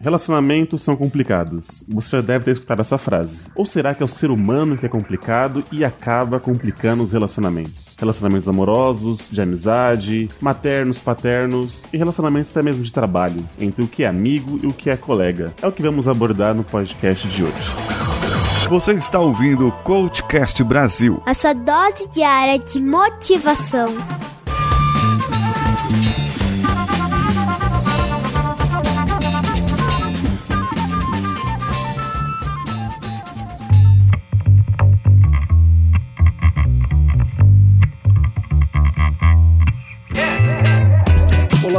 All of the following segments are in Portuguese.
Relacionamentos são complicados. Você já deve ter escutado essa frase. Ou será que é o ser humano que é complicado e acaba complicando os relacionamentos? Relacionamentos amorosos, de amizade, maternos, paternos e relacionamentos até mesmo de trabalho, entre o que é amigo e o que é colega. É o que vamos abordar no podcast de hoje. Você está ouvindo o Coachcast Brasil. A sua dose diária de motivação.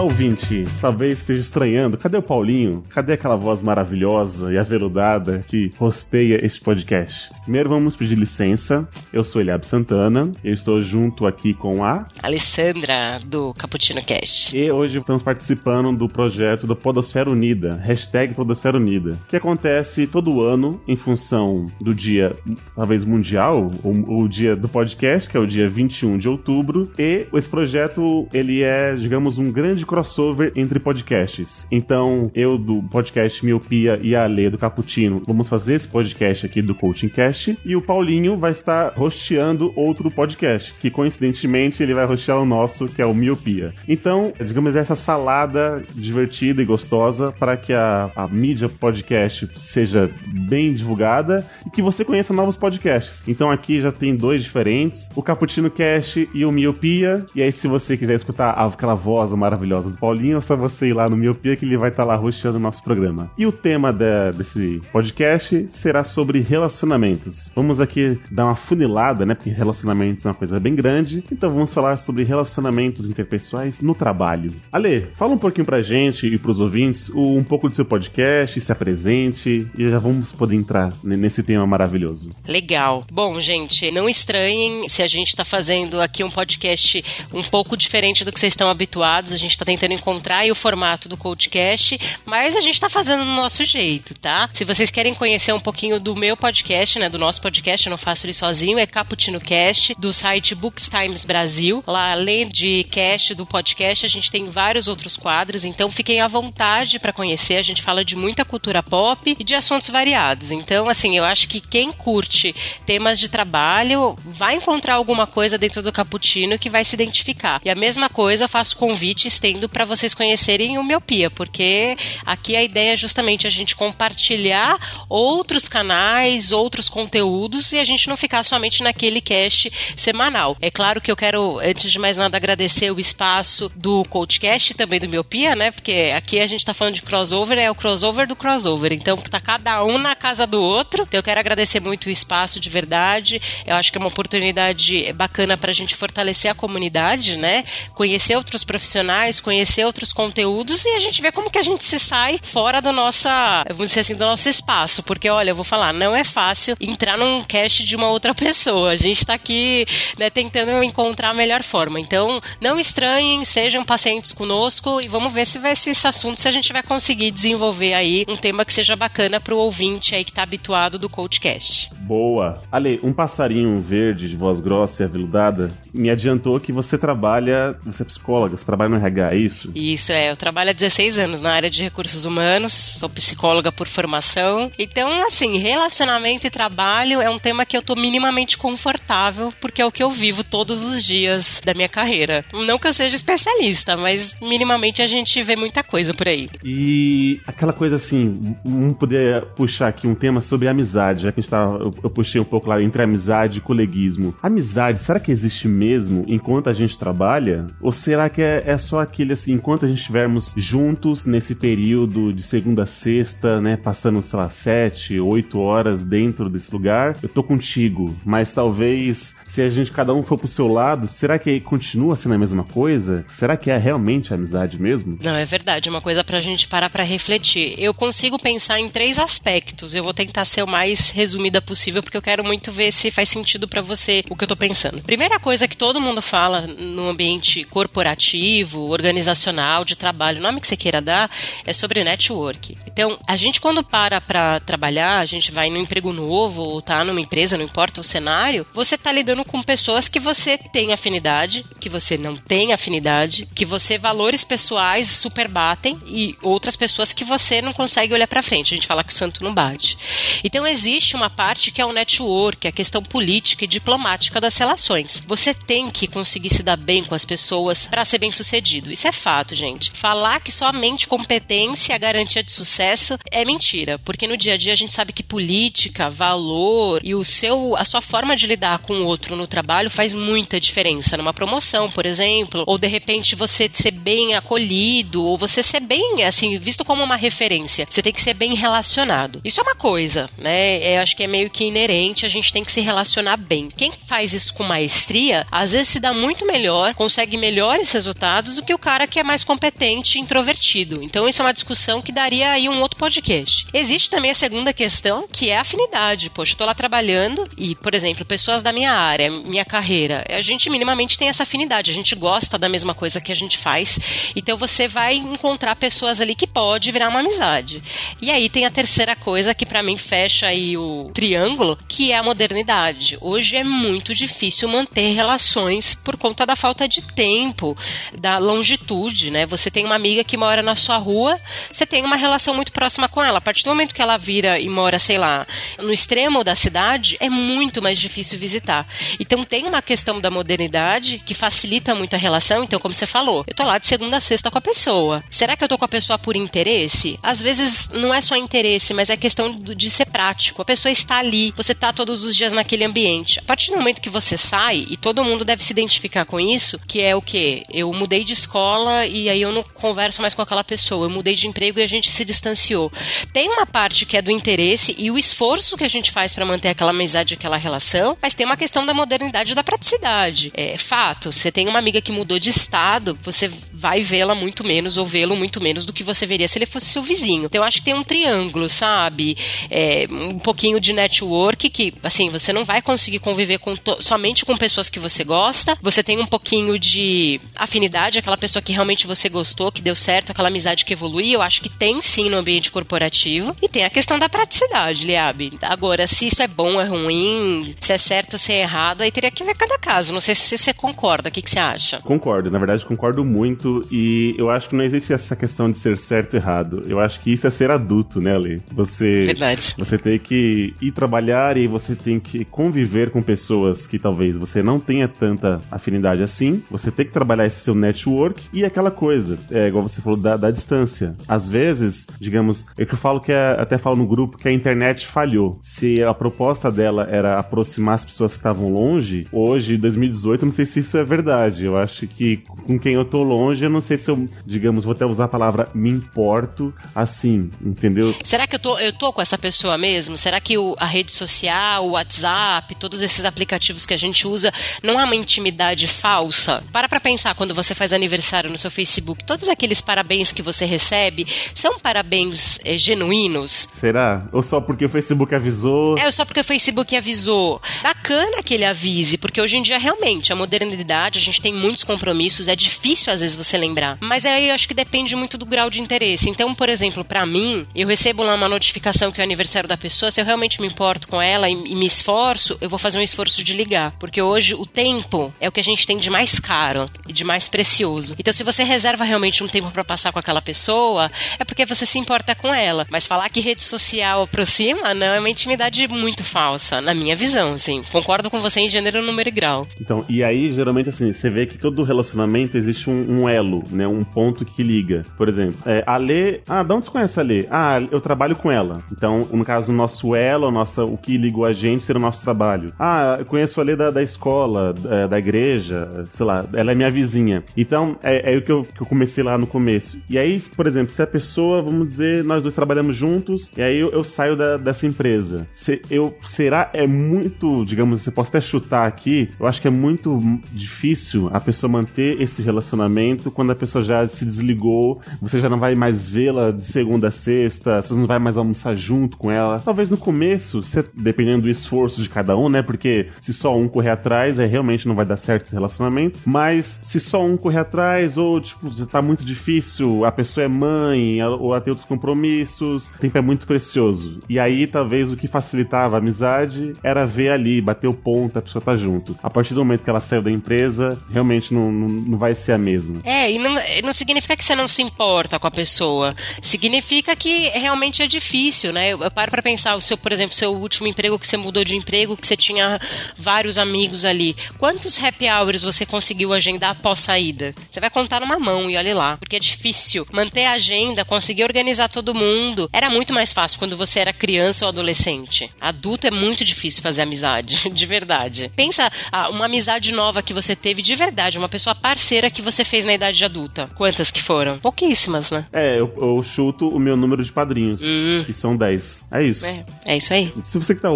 Ouvinte. Talvez esteja estranhando. Cadê o Paulinho? Cadê aquela voz maravilhosa e aveludada que rosteia este podcast? Primeiro vamos pedir licença. Eu sou Eliab Santana. Eu estou junto aqui com a Alessandra do Cappuccino Cash. E hoje estamos participando do projeto da Podosfera Unida, hashtag Podosfera Unida, que acontece todo ano em função do dia, talvez mundial, ou o dia do podcast, que é o dia 21 de outubro. E esse projeto, ele é, digamos, um grande crossover entre podcasts. Então, eu do podcast Miopia e a Ale do Cappuccino vamos fazer esse podcast aqui do Coaching Cast e o Paulinho vai estar hosteando outro podcast, que coincidentemente ele vai hostear o nosso, que é o Miopia. Então, digamos, essa salada divertida e gostosa para que a, a mídia podcast seja bem divulgada e que você conheça novos podcasts. Então, aqui já tem dois diferentes: o Cappuccino Cast e o Miopia. E aí, se você quiser escutar aquela voz maravilhosa do Paulinho, é só você ir lá no Miopia que ele vai estar lá rosteando o nosso programa. E o tema de, desse podcast será sobre relacionamentos. Vamos aqui dar uma funilada, né? Porque relacionamentos é uma coisa bem grande. Então vamos falar sobre relacionamentos interpessoais no trabalho. Ale, fala um pouquinho pra gente e pros ouvintes um pouco do seu podcast, se apresente e já vamos poder entrar nesse tema maravilhoso. Legal. Bom, gente, não estranhem se a gente tá fazendo aqui um podcast um pouco diferente do que vocês estão habituados. A gente tá tentando encontrar o formato do Coachcast, mas a gente tá fazendo do nosso jeito, tá? Se vocês querem conhecer um pouquinho do meu podcast, né, do nosso podcast, eu não faço ele sozinho, é Cappuccino Cast, do site Books Times Brasil. Lá, além de cast do podcast, a gente tem vários outros quadros, então fiquem à vontade para conhecer. A gente fala de muita cultura pop e de assuntos variados. Então, assim, eu acho que quem curte temas de trabalho vai encontrar alguma coisa dentro do Cappuccino que vai se identificar. E a mesma coisa, eu faço convite, estendo para vocês conhecerem o Miopia, porque aqui a ideia é justamente a gente compartilhar outros canais, outros conteúdos e a gente não ficar somente naquele cast semanal. É claro que eu quero, antes de mais nada, agradecer o espaço do Coachcast e também do Miopia, né? Porque aqui a gente tá falando de crossover, é o crossover do crossover. Então tá cada um na casa do outro. Então eu quero agradecer muito o espaço de verdade. Eu acho que é uma oportunidade bacana pra gente fortalecer a comunidade, né? Conhecer outros profissionais, conhecer outros conteúdos e a gente ver como que a gente se sai fora do nossa, vamos dizer assim, do nosso espaço. Porque, olha, eu vou falar, não é fácil entrar num cast de uma outra pessoa. A gente tá aqui, né, tentando encontrar a melhor forma. Então, não estranhem, sejam pacientes conosco e vamos ver se vai ser esse assunto, se a gente vai conseguir desenvolver aí um tema que seja bacana pro ouvinte aí que tá habituado do Coachcast. Boa. Ale, um passarinho verde de voz grossa e aveludada me adiantou que você trabalha, você é psicóloga, você trabalha no RH, é isso? Isso, é. Eu trabalho há 16 anos na área de recursos humanos, sou psicóloga por formação. Então, assim, relacionamento e trabalho é um tema que eu tô minimamente confortável, porque é o que eu vivo todos os dias da minha carreira. Não que eu seja especialista, mas minimamente a gente vê muita coisa por aí. E aquela coisa assim, vamos poder puxar aqui um tema sobre amizade, já que a gente tava, eu, eu puxei um pouco lá entre amizade e coleguismo. Amizade, será que existe mesmo enquanto a gente trabalha? Ou será que é, é só aquele assim, enquanto a gente estivermos juntos nesse período de segunda a sexta, né, passando, sei lá, sete, oito horas dentro desse lugar, eu tô contigo, mas talvez se a gente cada um for pro seu lado, será que continua sendo a mesma coisa? Será que é realmente amizade mesmo? Não, é verdade, é uma coisa pra gente parar pra refletir. Eu consigo pensar em três aspectos. Eu vou tentar ser o mais resumida possível porque eu quero muito ver se faz sentido para você o que eu tô pensando. Primeira coisa que todo mundo fala no ambiente corporativo, organizacional organizacional, de trabalho, o nome que você queira dar, é sobre network. Então, a gente quando para para trabalhar, a gente vai num emprego novo ou tá numa empresa, não importa o cenário, você tá lidando com pessoas que você tem afinidade, que você não tem afinidade, que você valores pessoais super batem e outras pessoas que você não consegue olhar para frente. A gente fala que o santo não bate. Então existe uma parte que é o network, a questão política e diplomática das relações. Você tem que conseguir se dar bem com as pessoas para ser bem sucedido. Isso é fato, gente. Falar que somente competência é garantia de sucesso é mentira, porque no dia a dia a gente sabe que política, valor e o seu a sua forma de lidar com o outro no trabalho faz muita diferença numa promoção, por exemplo, ou de repente você ser bem acolhido ou você ser bem assim visto como uma referência. Você tem que ser bem relacionado. Isso é uma coisa, né? Eu acho que é meio que inerente, a gente tem que se relacionar bem. Quem faz isso com maestria, às vezes se dá muito melhor, consegue melhores resultados do que o cara que é mais competente introvertido. Então isso é uma discussão que daria aí um outro podcast. Existe também a segunda questão, que é a afinidade. Poxa, eu tô lá trabalhando e, por exemplo, pessoas da minha área, minha carreira, a gente minimamente tem essa afinidade, a gente gosta da mesma coisa que a gente faz. Então você vai encontrar pessoas ali que pode virar uma amizade. E aí tem a terceira coisa que para mim fecha aí o triângulo, que é a modernidade. Hoje é muito difícil manter relações por conta da falta de tempo, da longitude, né? Você tem uma amiga que mora na sua rua, você tem uma relação muito próxima com ela. A partir do momento que ela vira e mora, sei lá, no extremo da cidade, é muito mais difícil visitar. Então tem uma questão da modernidade que facilita muito a relação. Então, como você falou, eu tô lá de segunda a sexta com a pessoa. Será que eu tô com a pessoa por interesse? Às vezes não é só interesse, mas é questão de ser prático. A pessoa está ali, você tá todos os dias naquele ambiente. A partir do momento que você sai, e todo mundo deve se identificar com isso, que é o que? Eu mudei de escola e aí eu não converso mais com aquela pessoa. Eu mudei de emprego e a gente se distanciou. Tem uma parte que é do interesse e o esforço que a gente faz para manter aquela amizade, aquela relação, mas tem uma questão da modernidade e da praticidade. É fato, você tem uma amiga que mudou de estado, você vai vê-la muito menos ou vê-lo muito menos do que você veria se ele fosse seu vizinho. Então eu acho que tem um triângulo, sabe? É, um pouquinho de network que, assim, você não vai conseguir conviver com somente com pessoas que você gosta. Você tem um pouquinho de afinidade, aquela pessoa que realmente você gostou, que deu certo, aquela amizade que evolui. Eu acho que tem sim no ambiente corporativo. E tem a questão da praticidade, Liab. Agora, se isso é bom, ou é ruim, se é certo ou se é errado, aí teria que ver cada caso. Não sei se você concorda. O que, que você acha? Concordo. Na verdade, concordo muito e eu acho que não existe essa questão de ser certo e errado. Eu acho que isso é ser adulto, né, Ale? Você, Verdade. Você tem que ir trabalhar e você tem que conviver com pessoas que talvez você não tenha tanta afinidade assim. Você tem que trabalhar esse seu network e aquela coisa, é igual você falou da, da distância. Às vezes, digamos, é que eu falo que é, até falo no grupo que a internet falhou. Se a proposta dela era aproximar as pessoas que estavam longe, hoje, 2018, eu não sei se isso é verdade. Eu acho que com quem eu tô longe eu não sei se eu, digamos, vou até usar a palavra me importo assim, entendeu? Será que eu tô, eu tô com essa pessoa mesmo? Será que o, a rede social, o WhatsApp, todos esses aplicativos que a gente usa, não é uma intimidade falsa? Para pra pensar quando você faz aniversário no seu Facebook, todos aqueles parabéns que você recebe são parabéns é, genuínos? Será? Ou só porque o Facebook avisou? É, só porque o Facebook avisou. Bacana que ele avise, porque hoje em dia realmente a modernidade, a gente tem muitos compromissos, é difícil às vezes você lembrar. Mas aí eu acho que depende muito do grau de interesse. Então, por exemplo, para mim, eu recebo lá uma notificação que é o aniversário da pessoa, se eu realmente me importo com ela e, e me esforço, eu vou fazer um esforço de ligar. Porque hoje o tempo é o que a gente tem de mais caro e de mais precioso. Então, se você reserva realmente um tempo para passar com aquela pessoa, é porque você se importa com ela. Mas falar que rede social aproxima, não, é uma intimidade muito falsa, na minha visão, assim. Concordo com você em gênero, número e grau. Então, e aí, geralmente, assim, você vê que todo relacionamento existe um, um elo, né? Um ponto que liga. Por exemplo, é, a Lê. Ah, de onde você conhece a Lê? Ah, eu trabalho com ela. Então, no caso, o nosso elo, o, nosso, o que ligou a gente será o nosso trabalho. Ah, eu conheço a Lê da, da escola, da, da, igreja, sei lá, ela é minha vizinha. Então, é, é o que eu, que eu comecei lá no começo. E aí, por exemplo, se a pessoa, vamos dizer, nós dois trabalhamos juntos, e aí eu, eu saio da, dessa empresa. Se, eu, será? É muito, digamos, você pode até chutar aqui, eu acho que é muito difícil a pessoa manter esse relacionamento quando a pessoa já se desligou, você já não vai mais vê-la de segunda a sexta, você não vai mais almoçar junto com ela. Talvez no começo, você, dependendo do esforço de cada um, né? Porque se só um correr atrás, aí realmente não vai dar certo esse relacionamento. Mas se só um correr atrás, ou tipo, tá muito difícil, a pessoa é mãe, ou ela tem outros compromissos, o tempo é muito precioso. E aí, talvez o que facilitava a amizade era ver ali, bater o ponto, a pessoa tá junto. A partir do momento que ela saiu da empresa, realmente não, não, não vai ser a mesma. É, e não, não significa que você não se importa com a pessoa. Significa que realmente é difícil, né? Eu, eu paro pra pensar, o seu, por exemplo, seu último emprego que você mudou de emprego, que você tinha vários amigos ali. Quantos happy hours você conseguiu agendar após saída? Você vai contar numa mão e olhe lá, porque é difícil manter a agenda, conseguir organizar todo mundo. Era muito mais fácil quando você era criança ou adolescente. Adulto é muito difícil fazer amizade, de verdade. Pensa ah, uma amizade nova que você teve de verdade, uma pessoa parceira que você fez na idade adulta. Quantas que foram? Pouquíssimas, né? É, eu, eu chuto o meu número de padrinhos, hum. que são 10. É isso. É, é isso aí. Se você que tá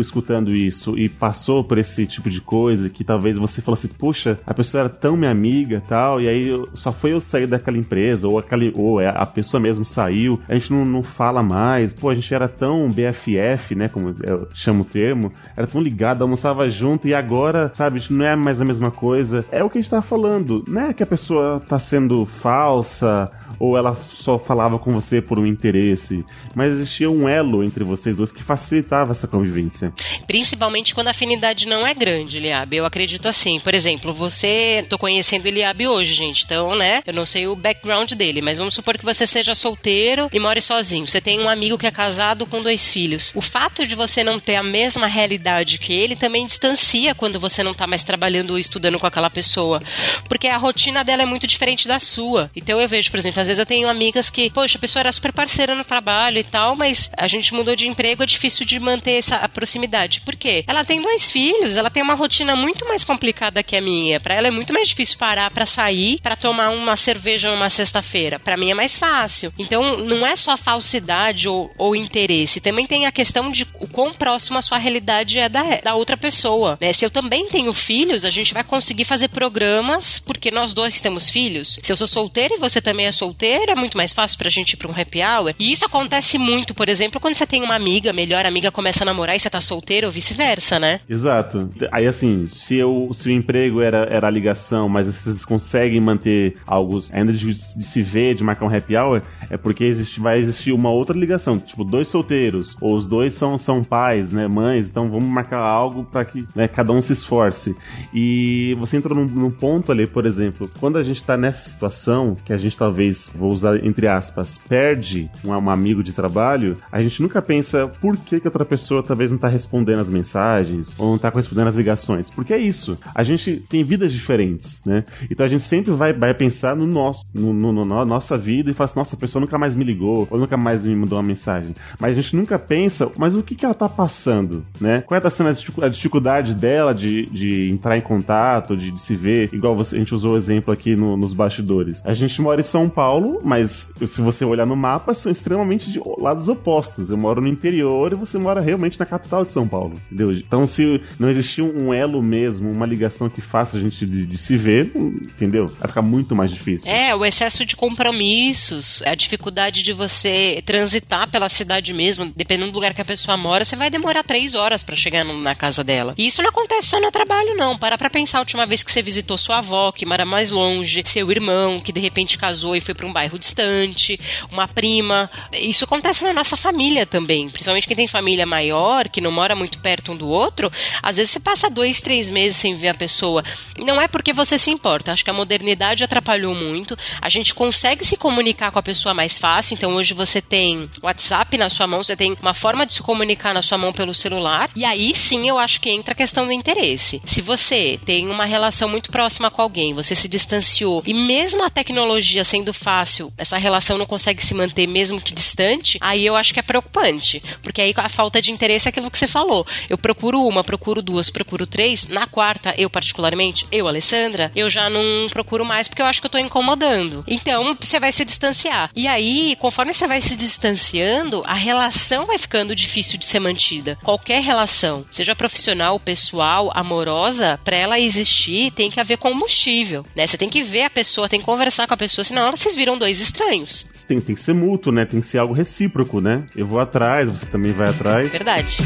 escutando isso e passou por esse tipo de coisa, que talvez você falasse, assim, puxa, a pessoa era tão minha amiga tal, e aí só foi eu sair daquela empresa, ou, aquela, ou é, a pessoa mesmo saiu, a gente não, não fala mais, pô, a gente era tão BFF, né, como eu chamo o termo, era tão ligado, almoçava junto, e agora, sabe, a gente não é mais a mesma coisa. É o que a gente tá falando, não é que a pessoa tá sendo falsa, ou ela só falava com você por um interesse, mas existia um elo entre vocês dois que facilitava essa convivência. Principalmente quando a afinidade não é grande, Eliabe. Eu acredito assim. Por exemplo, você. tô conhecendo Eliabe hoje, gente. Então, né? Eu não sei o background dele, mas vamos supor que você seja solteiro e more sozinho. Você tem um amigo que é casado com dois filhos. O fato de você não ter a mesma realidade que ele também distancia quando você não tá mais trabalhando ou estudando com aquela pessoa. Porque a rotina dela é muito diferente da sua. Então eu vejo, por exemplo, às vezes eu tenho amigas que, poxa, a pessoa era super parceira no trabalho e tal, mas a gente mudou de emprego, é difícil de manter essa proximidade. Por quê? Ela tem dois filhos, ela tem uma rotina muito mais complicada que a minha. Para ela é muito mais difícil parar para sair, para tomar uma cerveja numa sexta-feira. Para mim é mais fácil. Então, não é só falsidade ou, ou, interesse, também tem a questão de o quão próximo a sua realidade é da, da outra pessoa. Né? Se eu também tenho filhos, a gente vai conseguir fazer programas porque nós dois temos filhos. Se eu sou solteira e você também é solteira, é muito mais fácil pra gente ir pra um happy hour. E isso acontece muito, por exemplo, quando você tem uma amiga, melhor amiga começa a namorar e você tá solteiro ou vice-versa, né? Exato. Aí assim, se, eu, se o emprego era, era a ligação, mas vocês conseguem manter algo ainda de, se ver, de marcar um happy hour, é porque existe, vai existir uma outra ligação. Tipo, dois solteiros, ou os dois são, são pais, né? Mães, então vamos marcar algo para que né, cada um se esforce. E você entrou num, num, ponto ali, por exemplo, quando a gente tá nessa situação, que a gente talvez, vou usar entre aspas, perde um, um amigo de trabalho, a gente nunca pensa por que, que outra pessoa talvez não tá respondendo as mensagens, ou não tá correspondendo às ligações. Porque é isso. A gente tem vidas diferentes, né? Então a gente sempre vai, vai pensar no nosso, no, no, no, na nossa vida e fala assim, nossa, a pessoa nunca mais me ligou, ou nunca mais me mandou uma mensagem. Mas a gente nunca pensa, mas o que, que ela tá passando, né? Qual é tá sendo a dificuldade dela de, de entrar em contato, de, de se ver, igual você, a gente usou o exemplo aqui no, nos bastidores. A gente mora em São Paulo, mas se você olhar no mapa, são extremamente de lados opostos. Eu moro no interior e você mora realmente na capital de São Paulo, entendeu? Então, se não existir um elo mesmo, uma ligação que faça a gente de, de se ver, entendeu? Vai ficar muito mais difícil. É, o excesso de compromissos, a dificuldade de você transitar pela cidade mesmo, dependendo do lugar que a pessoa mora, você vai demorar três horas para chegar na casa dela. E isso não acontece só no trabalho, não. Para pra pensar a última vez que você visitou sua avó, que mora mais longe, seu irmão, que de repente casou e foi para um bairro distante, uma prima. Isso acontece na nossa família também. Principalmente quem tem família maior, que não mora muito perto um do outro, às vezes você passa dois, três meses sem ver a pessoa. Não é porque você se importa. Acho que a modernidade atrapalhou muito. A gente consegue se comunicar com a pessoa mais fácil. Então hoje você tem WhatsApp na sua mão, você tem uma forma de se comunicar na sua mão pelo celular. E aí sim eu acho que entra a questão do interesse. Se você tem uma relação muito próxima com alguém, você se distanciou e mesmo a tecnologia sendo fácil, essa relação não consegue se manter mesmo que distante, aí eu acho que é preocupante. Porque aí a falta de interesse é aquilo que você falou. Eu procuro uma, procuro duas, procuro três. Na quarta, eu particularmente, eu, Alessandra, eu já não procuro mais porque eu acho que eu tô incomodando. Então, você vai se distanciar. E aí, conforme você vai se distanciando, a relação vai ficando difícil de ser mantida. Qualquer relação, seja profissional, pessoal, amorosa, para ela existir, tem que haver combustível, né? Você tem que ver a pessoa, tem que conversar com a pessoa, senão vocês viram dois estranhos. Tem, tem que ser mútuo, né? Tem que ser algo recíproco, né? Eu vou atrás, você também vai atrás. Verdade.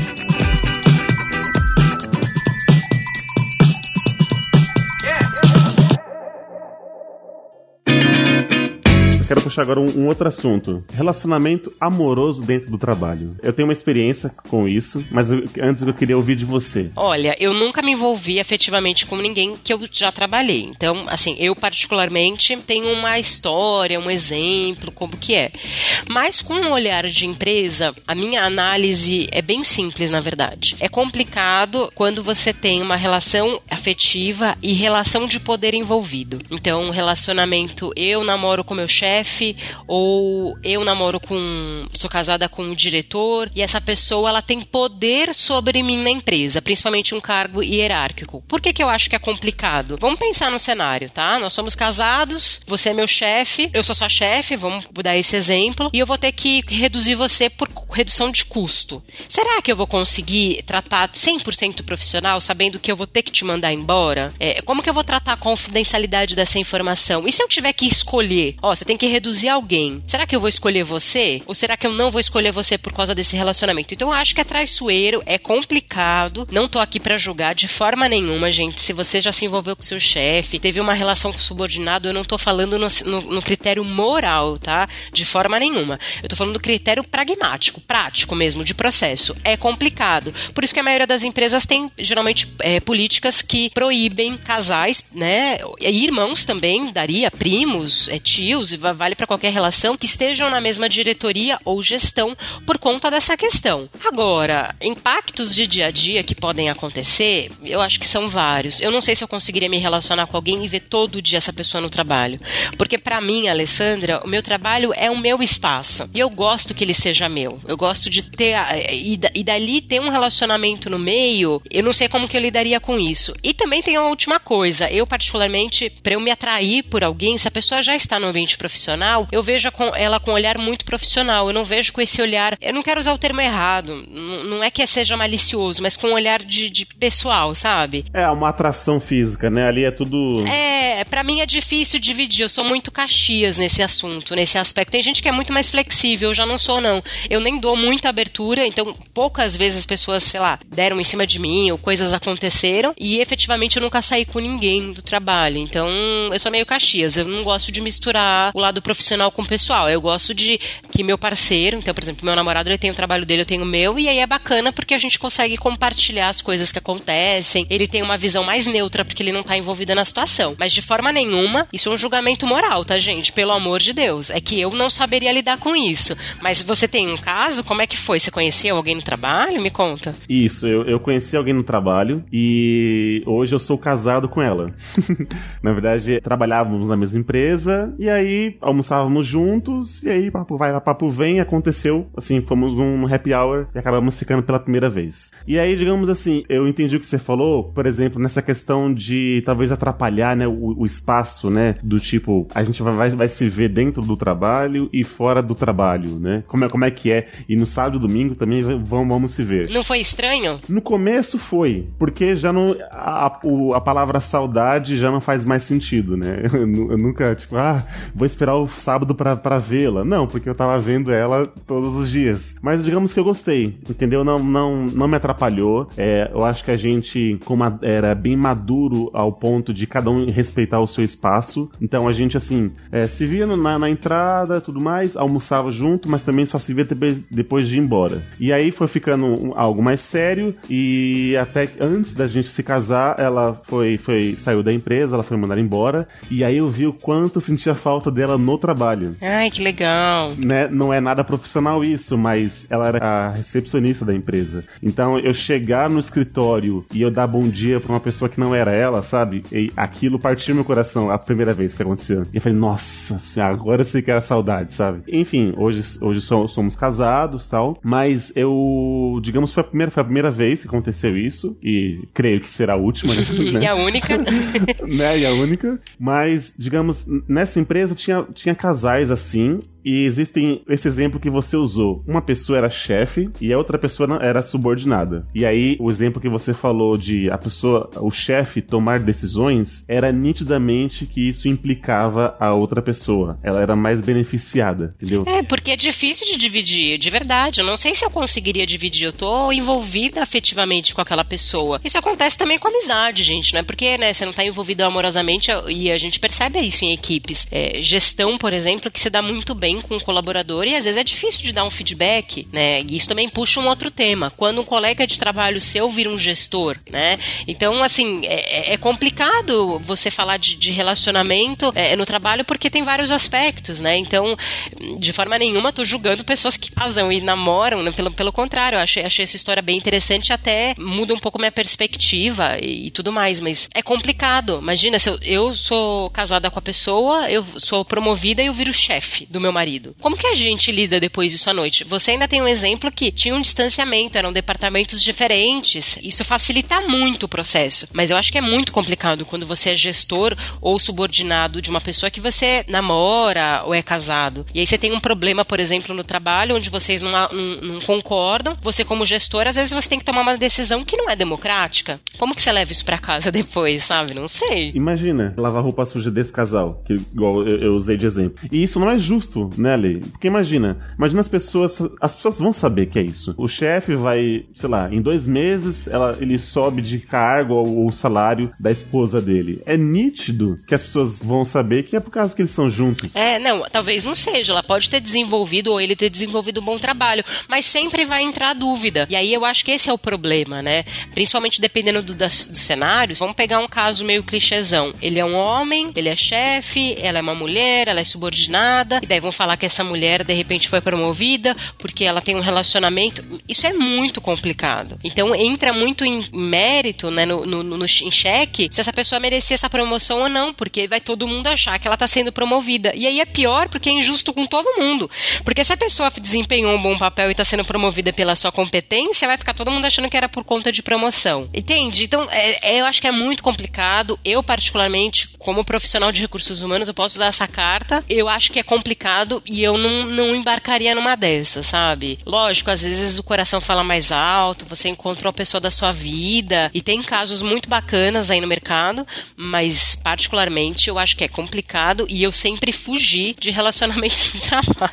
Quero puxar agora um, um, outro assunto. Relacionamento amoroso dentro do trabalho. Eu tenho uma experiência com isso, mas eu, antes eu queria ouvir de você. Olha, eu nunca me envolvi afetivamente com ninguém que eu já trabalhei. Então, assim, eu particularmente tenho uma história, um exemplo, como que é. Mas com um olhar de empresa, a minha análise é bem simples, na verdade. É complicado quando você tem uma relação afetiva e relação de poder envolvido. Então, relacionamento, eu namoro com meu chefe, chefe, ou eu namoro com. sou casada com um diretor, e essa pessoa ela tem poder sobre mim na empresa, principalmente um cargo hierárquico. Por que, que eu acho que é complicado? Vamos pensar no cenário, tá? Nós somos casados, você é meu chefe, eu sou sua chefe, vamos dar esse exemplo, e eu vou ter que reduzir você por redução de custo. Será que eu vou conseguir tratar 100% profissional, sabendo que eu vou ter que te mandar embora? É, como que eu vou tratar a confidencialidade dessa informação? E se eu tiver que escolher? Ó, você tem que reduzir alguém. Será que eu vou escolher você? Ou será que eu não vou escolher você por causa desse relacionamento? Então eu acho que é traiçoeiro, é complicado. Não tô aqui para julgar de forma nenhuma, gente. Se você já se envolveu com seu chefe, teve uma relação com o subordinado, eu não tô falando no, no, no critério moral, tá? De forma nenhuma. Eu tô falando do critério pragmático, prático mesmo, de processo. É complicado. Por isso que a maioria das empresas tem, geralmente, é, políticas que proíbem casais, né? E irmãos também, daria, primos, é, tios, vale para qualquer relação, que estejam na mesma diretoria ou gestão por conta dessa questão. Agora, impactos de dia a dia que podem acontecer, eu acho que são vários. Eu não sei se eu conseguiria me relacionar com alguém e ver todo dia essa pessoa no trabalho. Porque para mim, Alessandra, o meu trabalho é o meu espaço. E eu gosto que ele seja meu. Eu gosto de ter. E, e dali ter um relacionamento no meio, eu não sei como que eu lidaria com isso. E também tem uma última coisa. Eu, particularmente, para eu me atrair por alguém, se a pessoa já está no ambiente profissional, profissional, eu vejo ela com um olhar muito profissional. Eu não vejo com esse olhar. Eu não quero usar o termo errado. Não é que seja malicioso, mas com um olhar de, de pessoal, sabe? É, uma atração física, né? Ali é tudo. É, para mim é difícil dividir. Eu sou muito caxias nesse assunto, nesse aspecto. Tem gente que é muito mais flexível, eu já não sou, não. Eu nem dou muita abertura, então poucas vezes as pessoas, sei lá, deram em cima de mim ou coisas aconteceram e efetivamente eu nunca saí com ninguém do trabalho. Então eu sou meio caxias. Eu não gosto de misturar o lado profissional com o pessoal. Eu gosto de que meu parceiro, então, por exemplo, meu namorado, ele tem o trabalho dele, eu tenho o meu, e aí é bacana porque a gente consegue compartilhar as coisas que acontecem. Ele tem uma visão mais neutra porque ele não tá envolvido na situação. Mas de forma nenhuma, isso é um julgamento moral, tá, gente? Pelo amor de Deus. É que eu não saberia lidar com isso. Mas você tem um caso? Como é que foi? Você conheceu alguém no trabalho? Me conta. Isso, eu, eu conheci alguém no trabalho e hoje eu sou casado com ela. na verdade, trabalhávamos na mesma empresa e aí almoçávamos juntos, e aí papo vai, papo vem, aconteceu, assim, fomos num happy hour e acabamos ficando pela primeira vez. E aí, digamos assim, eu entendi o que você falou, por exemplo, nessa questão de talvez atrapalhar, né, o, o espaço, né, do tipo, a gente vai, vai, vai, se ver dentro do trabalho e fora do trabalho, né? Como é, como é que é? E no sábado e domingo também vamos, vamos se ver. Não foi estranho? No começo foi, porque já não. A, a, a palavra saudade já não faz mais sentido, né? Eu, eu nunca, tipo, ah, vou esperar o sábado para vê-la. Não, porque eu tava vendo ela todos os dias. Mas digamos que eu gostei, entendeu? Não, não, não me atrapalhou. É, eu acho que a gente como era bem maduro ao ponto de cada um respeitar o seu espaço. Então a gente, assim, é, se via na, na entrada tudo mais, almoçava junto, mas também só se via depois, de ir embora. E aí foi ficando algo mais sério e até antes da gente se casar, ela foi, foi saiu da empresa, ela foi mandada embora. E aí eu vi o quanto eu sentia falta dela no trabalho. Ai, que legal. Né? Não é nada profissional isso, mas ela era a recepcionista da empresa. Então eu chegar no escritório e eu dar bom dia pra uma pessoa que não era ela, sabe? E aquilo partiu meu coração a primeira vez que aconteceu. E eu falei, nossa, agora eu sei que era saudade, sabe? Enfim, hoje, hoje somos casados tal, mas eu, digamos, foi a primeira, foi a primeira vez que aconteceu isso, e creio que será a última. Né? e a única. né? E a única. Mas, digamos, nessa empresa tinha, tinha casais assim, e existem esse exemplo que você usou. Uma pessoa era chefe e a outra pessoa era subordinada. E aí, o exemplo que você falou de a pessoa, o chefe tomar decisões, era nitidamente que isso implicava a outra pessoa. Ela era mais beneficiada, entendeu? É, porque é difícil de dividir, de verdade. Eu não sei se eu conseguiria dividir. Eu tô envolvida afetivamente com aquela pessoa. Isso acontece também com amizade, gente, não é porque, né, você não tá envolvido amorosamente e a gente percebe isso em equipes. É, gestão, por exemplo, que se dá muito bem com o colaborador e às vezes é difícil de dar um feedback, né? E isso também puxa um outro tema. Quando um colega de trabalho seu vira um gestor, né? Então, assim, é, é, complicado você falar de, de relacionamento é, no trabalho porque tem vários aspectos, né? Então, de forma nenhuma, tô julgando pessoas que casam e namoram, né? pelo, pelo contrário, eu achei, achei essa história bem interessante até muda um pouco minha perspectiva e, e tudo mais, mas é complicado. Imagina, se eu, eu sou casada com a pessoa, eu sou promovida e eu viro chefe do meu marido marido. Como que a gente lida depois disso à noite? Você ainda tem um exemplo que tinha um distanciamento, eram departamentos diferentes. Isso facilita muito o processo. Mas eu acho que é muito complicado quando você é gestor ou subordinado de uma pessoa que você namora ou é casado. E aí você tem um problema, por exemplo, no trabalho, onde vocês não, não, não concordam. Você, como gestor, às vezes você tem que tomar uma decisão que não é democrática. Como que você leva isso para casa depois, sabe? Não sei. Imagina lavar roupa suja desse casal, que igual eu, eu usei de exemplo. E isso não é justo né, Lei? Porque imagina, imagina as pessoas, as pessoas vão saber que é isso. O chefe vai, sei lá, em dois meses ela, ele sobe de cargo ou, salário da esposa dele. É nítido que as pessoas vão saber que é por causa que eles são juntos. É, não, talvez não seja. Ela pode ter desenvolvido ou ele ter desenvolvido um bom trabalho, mas sempre vai entrar dúvida. E aí eu acho que esse é o problema, né? Principalmente dependendo do, das, dos cenários. Vamos pegar um caso meio clichêzão. Ele é um homem, ele é chefe, ela é uma mulher, ela é subordinada, e daí vão que essa mulher de repente foi promovida porque ela tem um relacionamento. Isso é muito complicado. Então entra muito em mérito, né, no, no, no, em xeque, se essa pessoa merecia essa promoção ou não, porque vai todo mundo achar que ela está sendo promovida. E aí é pior porque é injusto com todo mundo. Porque se a pessoa desempenhou um bom papel e está sendo promovida pela sua competência, vai ficar todo mundo achando que era por conta de promoção. Entende? Então, é, é, eu acho que é muito complicado. Eu, particularmente, como profissional de recursos humanos, eu posso usar essa carta. Eu acho que é complicado e eu não, não embarcaria numa dessas, sabe? Lógico, às vezes o coração fala mais alto, você encontra uma pessoa da sua vida e tem casos muito bacanas aí no mercado, mas particularmente eu acho que é complicado e eu sempre fugi de relacionamentos de trabalho.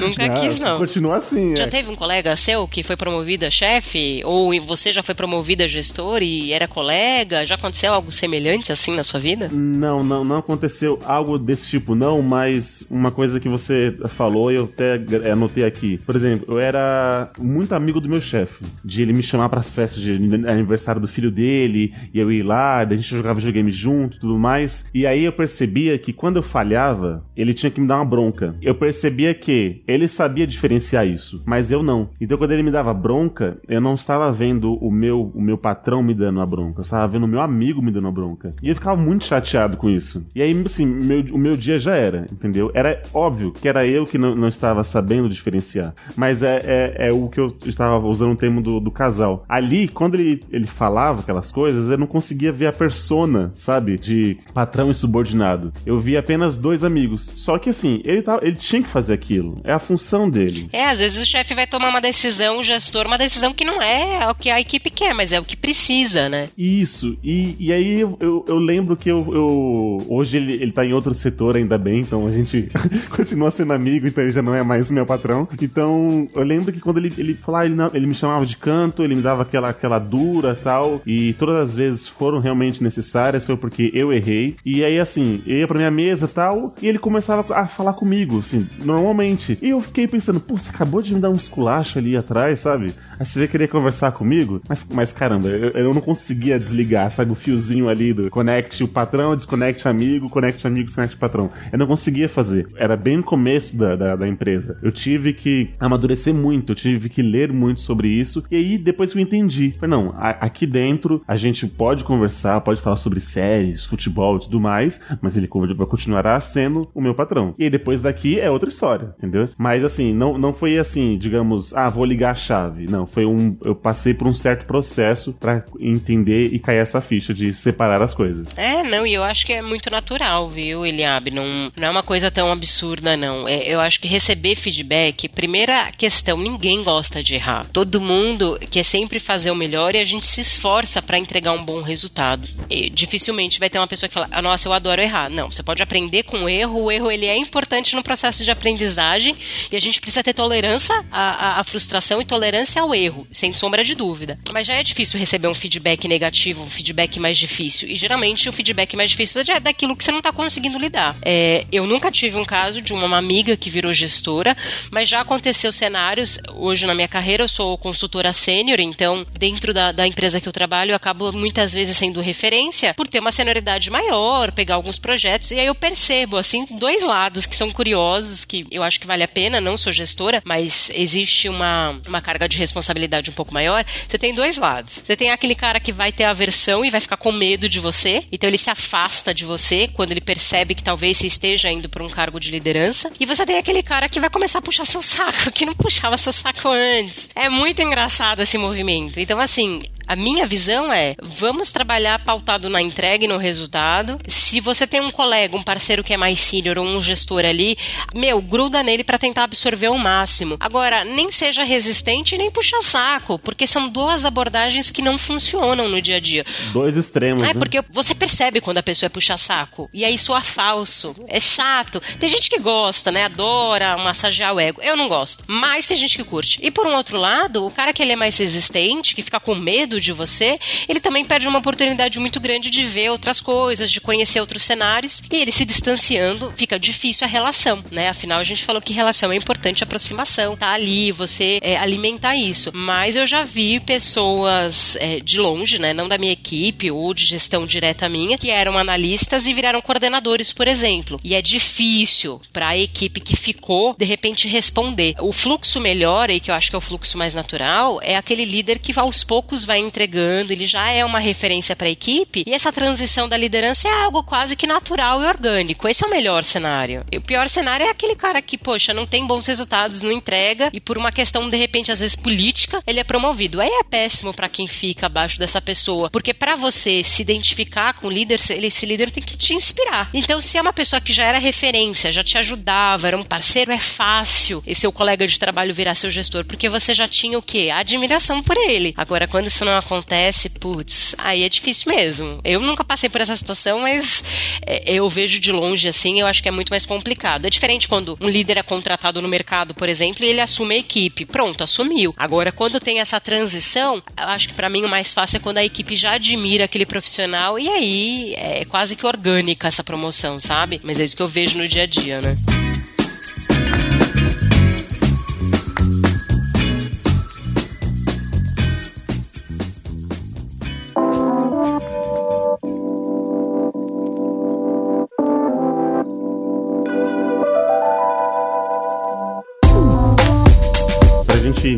Nunca ah, quis, não. Continua assim. Já é. teve um colega seu que foi promovido a chefe? Ou você já foi promovido a gestor e era colega? Já aconteceu algo semelhante assim na sua vida? Não, não, não aconteceu algo desse tipo, não, mas uma coisa que você falou eu até anotei aqui. Por exemplo, eu era muito amigo do meu chefe, de ele me chamar para as festas de aniversário do filho dele, e eu ir lá, a gente jogava videogame junto, tudo mais. E aí eu percebia que quando eu falhava, ele tinha que me dar uma bronca. Eu percebia que ele sabia diferenciar isso, mas eu não. Então quando ele me dava bronca, eu não estava vendo o meu o meu patrão me dando a bronca, eu estava vendo o meu amigo me dando a bronca. E eu ficava muito chateado com isso. E aí, assim, meu, o meu dia já era, entendeu? Entendeu? Era óbvio que era eu que não, não estava sabendo diferenciar. Mas é, é, é, o que eu estava usando o termo do, do casal. Ali, quando ele, ele falava aquelas coisas, eu não conseguia ver a persona, sabe? De patrão e subordinado. Eu via apenas dois amigos. Só que assim, ele, tava, ele tinha que fazer aquilo. É a função dele. É, às vezes o chefe vai tomar uma decisão, o gestor, uma decisão que não é o que a equipe quer, mas é o que precisa, né? Isso. E, e aí eu, eu, eu lembro que eu, eu hoje ele, ele tá em outro setor, ainda bem, então a gente gente continua sendo amigo, então ele já não é mais meu patrão. Então, eu lembro que quando ele, ele falou, ah, ele, ele me chamava de canto, ele me dava aquela, aquela dura tal, e todas as vezes foram realmente necessárias, foi porque eu errei. E aí, assim, eu ia pra minha mesa tal, e ele começava a falar comigo, assim, normalmente. E eu fiquei pensando, pô, você acabou de me dar um esculacho ali atrás, sabe? Aí você queria conversar comigo, mas, mas caramba, eu, eu não conseguia desligar, sabe? O fiozinho ali do connect o patrão, desconecte amigo, connect amigo, desconecte patrão. Eu não conseguia fazer. Era bem no começo da, da, da empresa. Eu tive que amadurecer muito, eu tive que ler muito sobre isso. E aí, depois que eu entendi, falei, não, a, aqui dentro a gente pode conversar, pode falar sobre séries, futebol e tudo mais, mas ele continuará sendo o meu patrão. E aí, depois daqui é outra história, entendeu? Mas assim, não, não foi assim, digamos, ah, vou ligar a chave. Não, foi um. Eu passei por um certo processo para entender e cair essa ficha de separar as coisas. É, não, e eu acho que é muito natural, viu, Eliabe? Não, não é uma coisa tão absurda, não. É, eu acho que receber feedback, primeira questão, ninguém gosta de errar. Todo mundo quer sempre fazer o melhor e a gente se esforça para entregar um bom resultado. E dificilmente vai ter uma pessoa que fala, ah, nossa, eu adoro errar. Não, você pode aprender com o erro, o erro ele é importante no processo de aprendizagem e a gente precisa ter tolerância à, à, à frustração e tolerância ao erro erro, sem sombra de dúvida. Mas já é difícil receber um feedback negativo, um feedback mais difícil. E geralmente o feedback mais difícil é daquilo que você não está conseguindo lidar. É, eu nunca tive um caso de uma amiga que virou gestora, mas já aconteceu cenários. Hoje na minha carreira eu sou consultora sênior, então dentro da, da empresa que eu trabalho eu acabo muitas vezes sendo referência por ter uma senioridade maior, pegar alguns projetos, e aí eu percebo, assim, dois lados que são curiosos, que eu acho que vale a pena, não sou gestora, mas existe uma, uma carga de responsabilidade um pouco maior, você tem dois lados. Você tem aquele cara que vai ter aversão e vai ficar com medo de você, então ele se afasta de você quando ele percebe que talvez você esteja indo para um cargo de liderança. E você tem aquele cara que vai começar a puxar seu saco, que não puxava seu saco antes. É muito engraçado esse movimento. Então, assim, a minha visão é: vamos trabalhar pautado na entrega e no resultado. Se você tem um colega, um parceiro que é mais senior ou um gestor ali, meu, gruda nele para tentar absorver o máximo. Agora, nem seja resistente nem puxa saco, porque são duas abordagens que não funcionam no dia a dia. Dois extremos. É, né? porque você percebe quando a pessoa é puxa saco e aí soa falso, é chato. Tem gente que gosta, né? Adora massagear o ego. Eu não gosto, mas tem gente que curte. E por um outro lado, o cara que ele é mais resistente, que fica com medo medo de você, ele também perde uma oportunidade muito grande de ver outras coisas, de conhecer outros cenários, e ele se distanciando, fica difícil a relação, né? Afinal, a gente falou que relação é importante, aproximação, tá ali, você é, alimentar isso. Mas eu já vi pessoas é, de longe, né? Não da minha equipe ou de gestão direta minha, que eram analistas e viraram coordenadores, por exemplo. E é difícil para a equipe que ficou, de repente, responder. O fluxo melhor, e que eu acho que é o fluxo mais natural, é aquele líder que aos poucos vai entregando, ele já é uma referência para a equipe, e essa transição da liderança é algo quase que natural e orgânico. Esse é o melhor cenário. E o pior cenário é aquele cara que, poxa, não tem bons resultados, não entrega, e por uma questão, de repente, às vezes política, ele é promovido. Aí é péssimo para quem fica abaixo dessa pessoa, porque para você se identificar com o líder, esse líder tem que te inspirar. Então, se é uma pessoa que já era referência, já te ajudava, era um parceiro, é fácil esse seu colega de trabalho virar seu gestor, porque você já tinha o quê? A admiração por ele. Agora, quando isso não não acontece, putz, aí é difícil mesmo. Eu nunca passei por essa situação, mas é, eu vejo de longe assim, eu acho que é muito mais complicado. É diferente quando um líder é contratado no mercado, por exemplo, e ele assume a equipe. Pronto, assumiu. Agora, quando tem essa transição, eu acho que para mim o mais fácil é quando a equipe já admira aquele profissional e aí é quase que orgânica essa promoção, sabe? Mas é isso que eu vejo no dia a dia, né?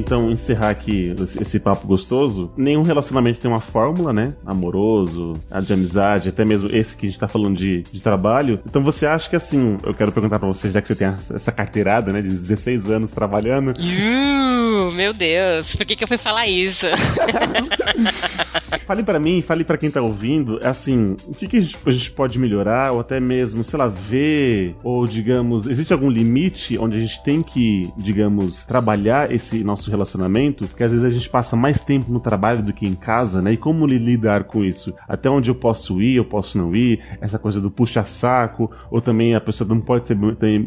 Então encerrar aqui esse papo gostoso, nenhum relacionamento tem uma fórmula, né? Amoroso, de amizade, até mesmo esse que a gente tá falando de, de trabalho. Então você acha que assim, eu quero perguntar para você, já que você tem essa carteirada, né, de 16 anos trabalhando. Uh, meu Deus, por que, que eu fui falar isso? fale para mim, fale para quem tá ouvindo, assim, o que, que a, gente, a gente pode melhorar, ou até mesmo, sei lá, ver, ou digamos, existe algum limite onde a gente tem que, digamos, trabalhar esse nosso relacionamento, porque às vezes a gente passa mais tempo no trabalho do que em casa, né? E como lidar com isso? Até onde eu posso ir, eu posso não ir, essa coisa do puxa-saco, ou também a pessoa não pode ter,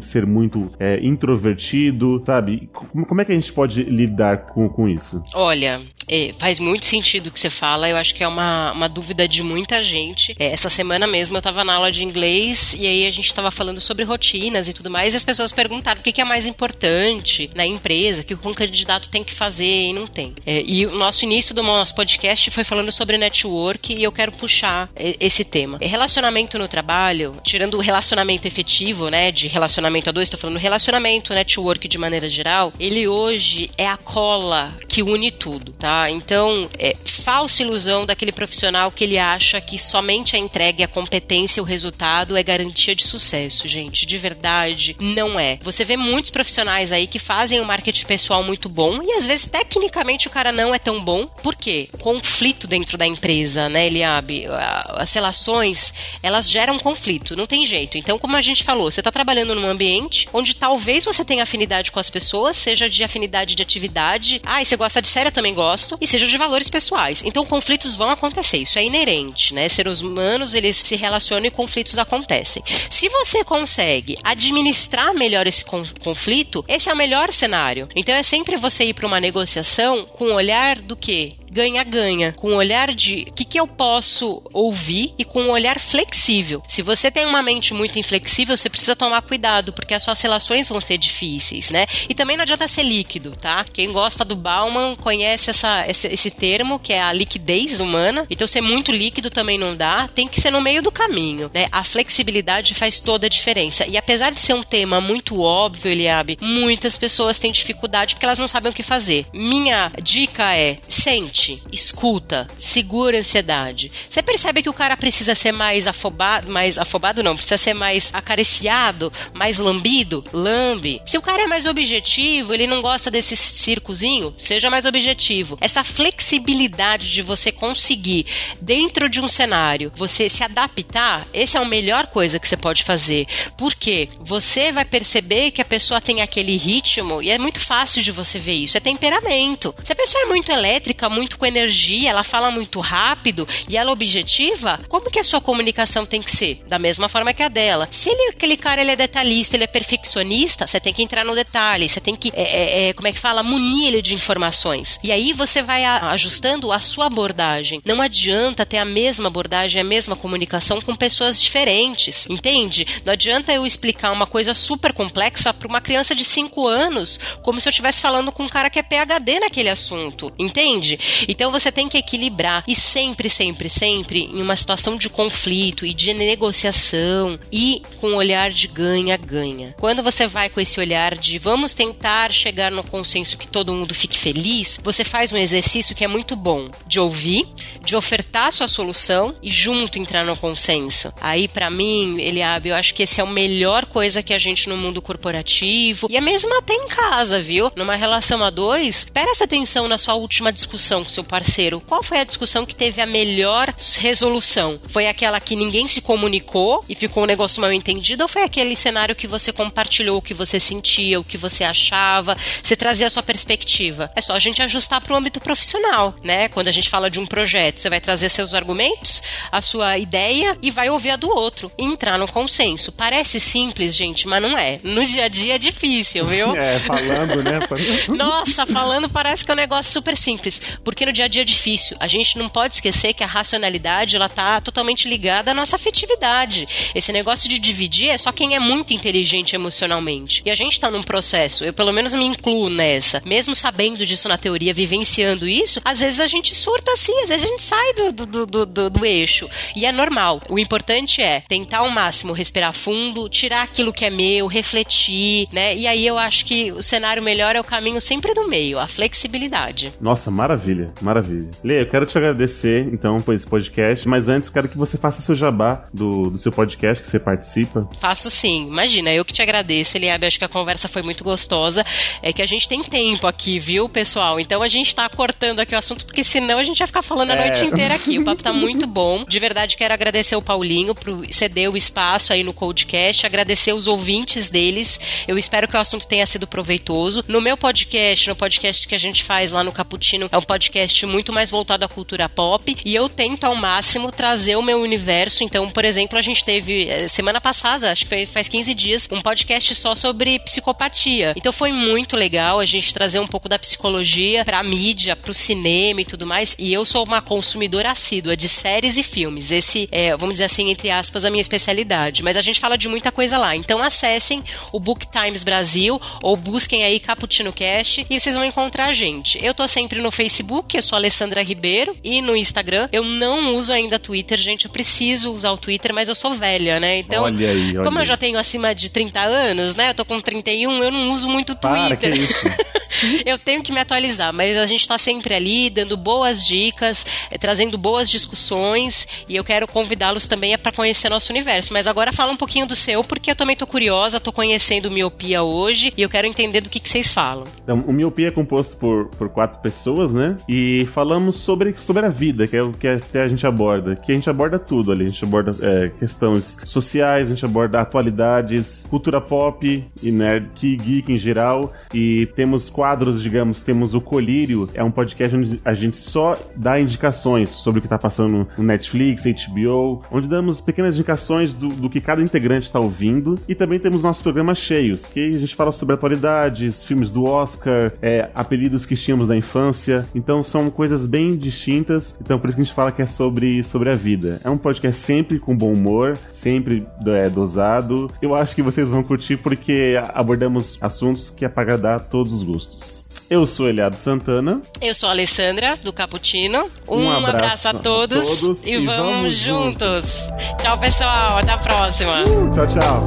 ser muito é, introvertido, sabe? Como, como, é que a gente pode lidar com, com isso? Olha, é, faz muito sentido o que você fala, eu acho que é uma, uma dúvida de muita gente. É, essa semana mesmo eu tava na aula de inglês e aí a gente tava falando sobre rotinas e tudo mais, e as pessoas perguntaram o que, que é mais importante na empresa, que o candidato tem que fazer e não tem. É, e o nosso início do nosso podcast foi falando sobre network e eu quero puxar esse tema. Relacionamento no trabalho, tirando o relacionamento efetivo, né, de relacionamento a dois, estou falando relacionamento, network de maneira geral, ele hoje é a cola que une tudo, tá? Então, é falsa ilusão daquele profissional que ele acha que somente a entrega, a competência, o resultado é garantia de sucesso, gente. De verdade, não é. Você vê muitos profissionais aí que fazem um marketing pessoal muito bom e às vezes tecnicamente o cara não é tão bom. Por quê? Conflito dentro da empresa, né, Eliabe? As relações, elas geram conflito, não tem jeito. Então, como a gente falou, você está trabalhando num ambiente onde talvez você tenha afinidade com as pessoas, seja de afinidade de atividade, ah, e você gosta de série, eu também gosto, e seja de valores pessoais. Então, conflitos vão acontecer, isso é inerente, né? Seres humanos, eles se relacionam e conflitos acontecem. Se você consegue administrar melhor esse conflito, esse é o melhor cenário. Então, é sempre você ir para uma negociação com o olhar do que? Ganha-ganha, com um olhar de o que, que eu posso ouvir e com um olhar flexível. Se você tem uma mente muito inflexível, você precisa tomar cuidado, porque as suas relações vão ser difíceis, né? E também não adianta ser líquido, tá? Quem gosta do Bauman conhece essa, esse, esse termo, que é a liquidez humana. Então, ser muito líquido também não dá, tem que ser no meio do caminho, né? A flexibilidade faz toda a diferença. E apesar de ser um tema muito óbvio, Eliabe, muitas pessoas têm dificuldade porque elas não sabem o que fazer. Minha dica é: sente sente, escuta, segura a ansiedade. Você percebe que o cara precisa ser mais afobado, mais afobado não, precisa ser mais acariciado, mais lambido? Lambe. Se o cara é mais objetivo, ele não gosta desse circozinho, seja mais objetivo. Essa flexibilidade de você conseguir, dentro de um cenário, você se adaptar, esse é a melhor coisa que você pode fazer. Porque você vai perceber que a pessoa tem aquele ritmo e é muito fácil de você ver isso. É temperamento. Se a pessoa é muito elétrica, muito muito com energia, ela fala muito rápido e ela é objetiva, como que a sua comunicação tem que ser? Da mesma forma que a dela. Se ele, aquele cara ele é detalhista, ele é perfeccionista, você tem que entrar no detalhe, você tem que, é, é, é, como é que fala, munir ele de informações. E aí você vai ajustando a sua abordagem. Não adianta ter a mesma abordagem, a mesma comunicação com pessoas diferentes, entende? Não adianta eu explicar uma coisa super complexa para uma criança de 5 anos, como se eu estivesse falando com um cara que é PhD naquele assunto, entende? Então você tem que equilibrar e sempre, sempre, sempre em uma situação de conflito e de negociação e com um olhar de ganha-ganha. Quando você vai com esse olhar de vamos tentar chegar no consenso que todo mundo fique feliz, você faz um exercício que é muito bom de ouvir, de ofertar sua solução e junto entrar no consenso. Aí para mim, Eliabe, eu acho que esse é a melhor coisa que a gente no mundo corporativo e é mesmo até em casa, viu? Numa relação a dois, presta atenção na sua última discussão com seu parceiro, qual foi a discussão que teve a melhor resolução? Foi aquela que ninguém se comunicou e ficou um negócio mal entendido ou foi aquele cenário que você compartilhou o que você sentia, o que você achava, você trazia a sua perspectiva? É só a gente ajustar para o âmbito profissional, né? Quando a gente fala de um projeto, você vai trazer seus argumentos, a sua ideia e vai ouvir a do outro e entrar no consenso. Parece simples, gente, mas não é. No dia a dia é difícil, viu? É, falando, né? Nossa, falando parece que é um negócio super simples. Porque porque no dia a dia é difícil. A gente não pode esquecer que a racionalidade ela tá totalmente ligada à nossa afetividade. Esse negócio de dividir é só quem é muito inteligente emocionalmente. E a gente tá num processo, eu pelo menos me incluo nessa. Mesmo sabendo disso na teoria, vivenciando isso, às vezes a gente surta assim, às vezes a gente sai do, do, do, do, do eixo. E é normal. O importante é tentar ao máximo respirar fundo, tirar aquilo que é meu, refletir, né? E aí eu acho que o cenário melhor é o caminho sempre do meio, a flexibilidade. Nossa, maravilha. Maravilha, maravilha. Lê, eu quero te agradecer, então, por esse podcast, mas antes eu quero que você faça o seu jabá do, do seu podcast que você participa. Faço sim. Imagina, eu que te agradeço, Eliabe. Acho que a conversa foi muito gostosa. É que a gente tem tempo aqui, viu, pessoal? Então a gente tá cortando aqui o assunto, porque senão a gente vai ficar falando a É. noite inteira aqui. O papo tá muito bom. De verdade, quero agradecer o Paulinho por ceder o espaço aí no Codecast, agradecer os ouvintes deles. Eu espero que o assunto tenha sido proveitoso. No meu podcast, no podcast que a gente faz lá no Caputino, é um podcast muito mais voltado à cultura pop e eu tento ao máximo trazer o meu universo. Então, por exemplo, a gente teve eh, semana passada, acho que foi, faz 15 dias, um podcast só sobre psicopatia. Então foi muito legal a gente trazer um pouco da psicologia pra mídia, pro cinema e tudo mais. E eu sou uma consumidora assídua de séries e filmes. Esse é, vamos dizer assim, entre aspas, a minha especialidade. Mas a gente fala de muita coisa lá. Então acessem o Book Times Brasil ou busquem aí Caputino Cash e vocês vão encontrar a gente. Eu tô sempre no Facebook, eu sou a Alessandra Ribeiro, e no Instagram. Eu não uso ainda Twitter, gente. Eu preciso usar o Twitter, mas eu sou velha, né? Então, Olha aí, olha como eu já tenho acima de 30 anos, né? Eu tô com 31, eu não uso muito Para, Twitter. que isso? eu tenho que me atualizar, mas a gente tá sempre ali dando boas dicas, eh, trazendo boas discussões e eu quero convidá-los também para conhecer nosso universo. Mas agora fala um pouquinho do seu, porque eu também tô curiosa, tô conhecendo miopia hoje e eu quero entender do que, que vocês falam. Então, o Miopia é composto por, por quatro pessoas, né? E falamos sobre, sobre a vida, que é o que até a gente aborda. Que a gente aborda tudo ali. A gente aborda é, questões sociais, a gente aborda atualidades, cultura pop e nerd, geek em geral. E temos quadros, digamos, temos o Colírio, é um podcast onde a gente só dá indicações sobre o que tá passando no Netflix, HBO, onde damos pequenas indicações do, do que cada integrante está ouvindo. E também temos nossos programas cheios, que a gente fala sobre atualidades, filmes do Oscar, é, apelidos que tínhamos da infância. Então são coisas bem distintas. Então por isso que a gente fala que é sobre, sobre a vida. É um podcast sempre com bom humor, sempre é, dosado. Eu acho que vocês vão curtir porque abordamos assuntos que é para agradar todos os gostos. Eu sou Eliado Santana. Eu sou a Alessandra, do Caputino. Um, Um abraço, abraço a a todos, todos e, e vamos, vamos juntos. Tchau, pessoal. Até a próxima. Uh, tchau, tchau.